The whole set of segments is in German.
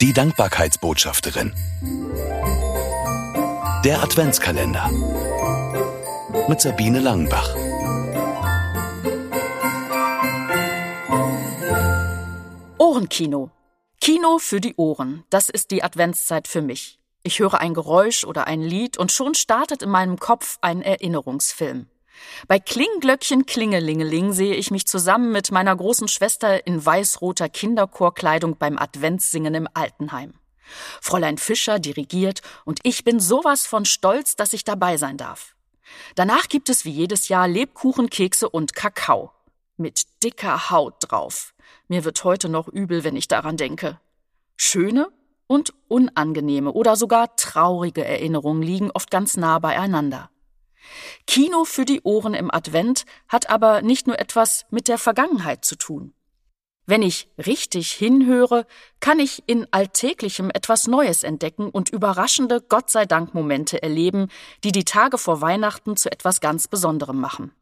Die Dankbarkeitsbotschafterin. Der Adventskalender. Mit Sabine Langenbach. Ohrenkino. Kino für die Ohren. Das ist die Adventszeit für mich. Ich höre ein Geräusch oder ein Lied und schon startet in meinem Kopf ein Erinnerungsfilm. Bei Klingglöckchen Klingelingeling sehe ich mich zusammen mit meiner großen Schwester in weißroter Kinderchorkleidung beim Adventssingen im Altenheim. Fräulein Fischer dirigiert und ich bin sowas von stolz, dass ich dabei sein darf. Danach gibt es wie jedes Jahr Lebkuchen, Kekse und Kakao. Mit dicker Haut drauf. Mir wird heute noch übel, wenn ich daran denke. Schöne und unangenehme oder sogar traurige Erinnerungen liegen oft ganz nah beieinander. Kino für die Ohren im Advent hat aber nicht nur etwas mit der Vergangenheit zu tun. Wenn ich richtig hinhöre, kann ich in Alltäglichem etwas Neues entdecken und überraschende Gott sei Dank Momente erleben, die die Tage vor Weihnachten zu etwas ganz Besonderem machen.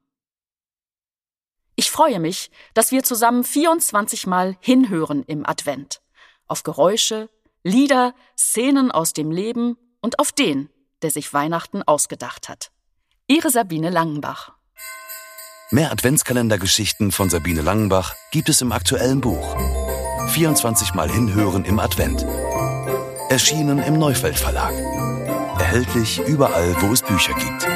Ich freue mich, dass wir zusammen 24 Mal hinhören im Advent. Auf Geräusche, Lieder, Szenen aus dem Leben und auf den, der sich Weihnachten ausgedacht hat. Ihre Sabine Langenbach. Mehr Adventskalendergeschichten von Sabine Langenbach gibt es im aktuellen Buch. 24 Mal hinhören im Advent. Erschienen im Neufeld Verlag. Erhältlich überall, wo es Bücher gibt.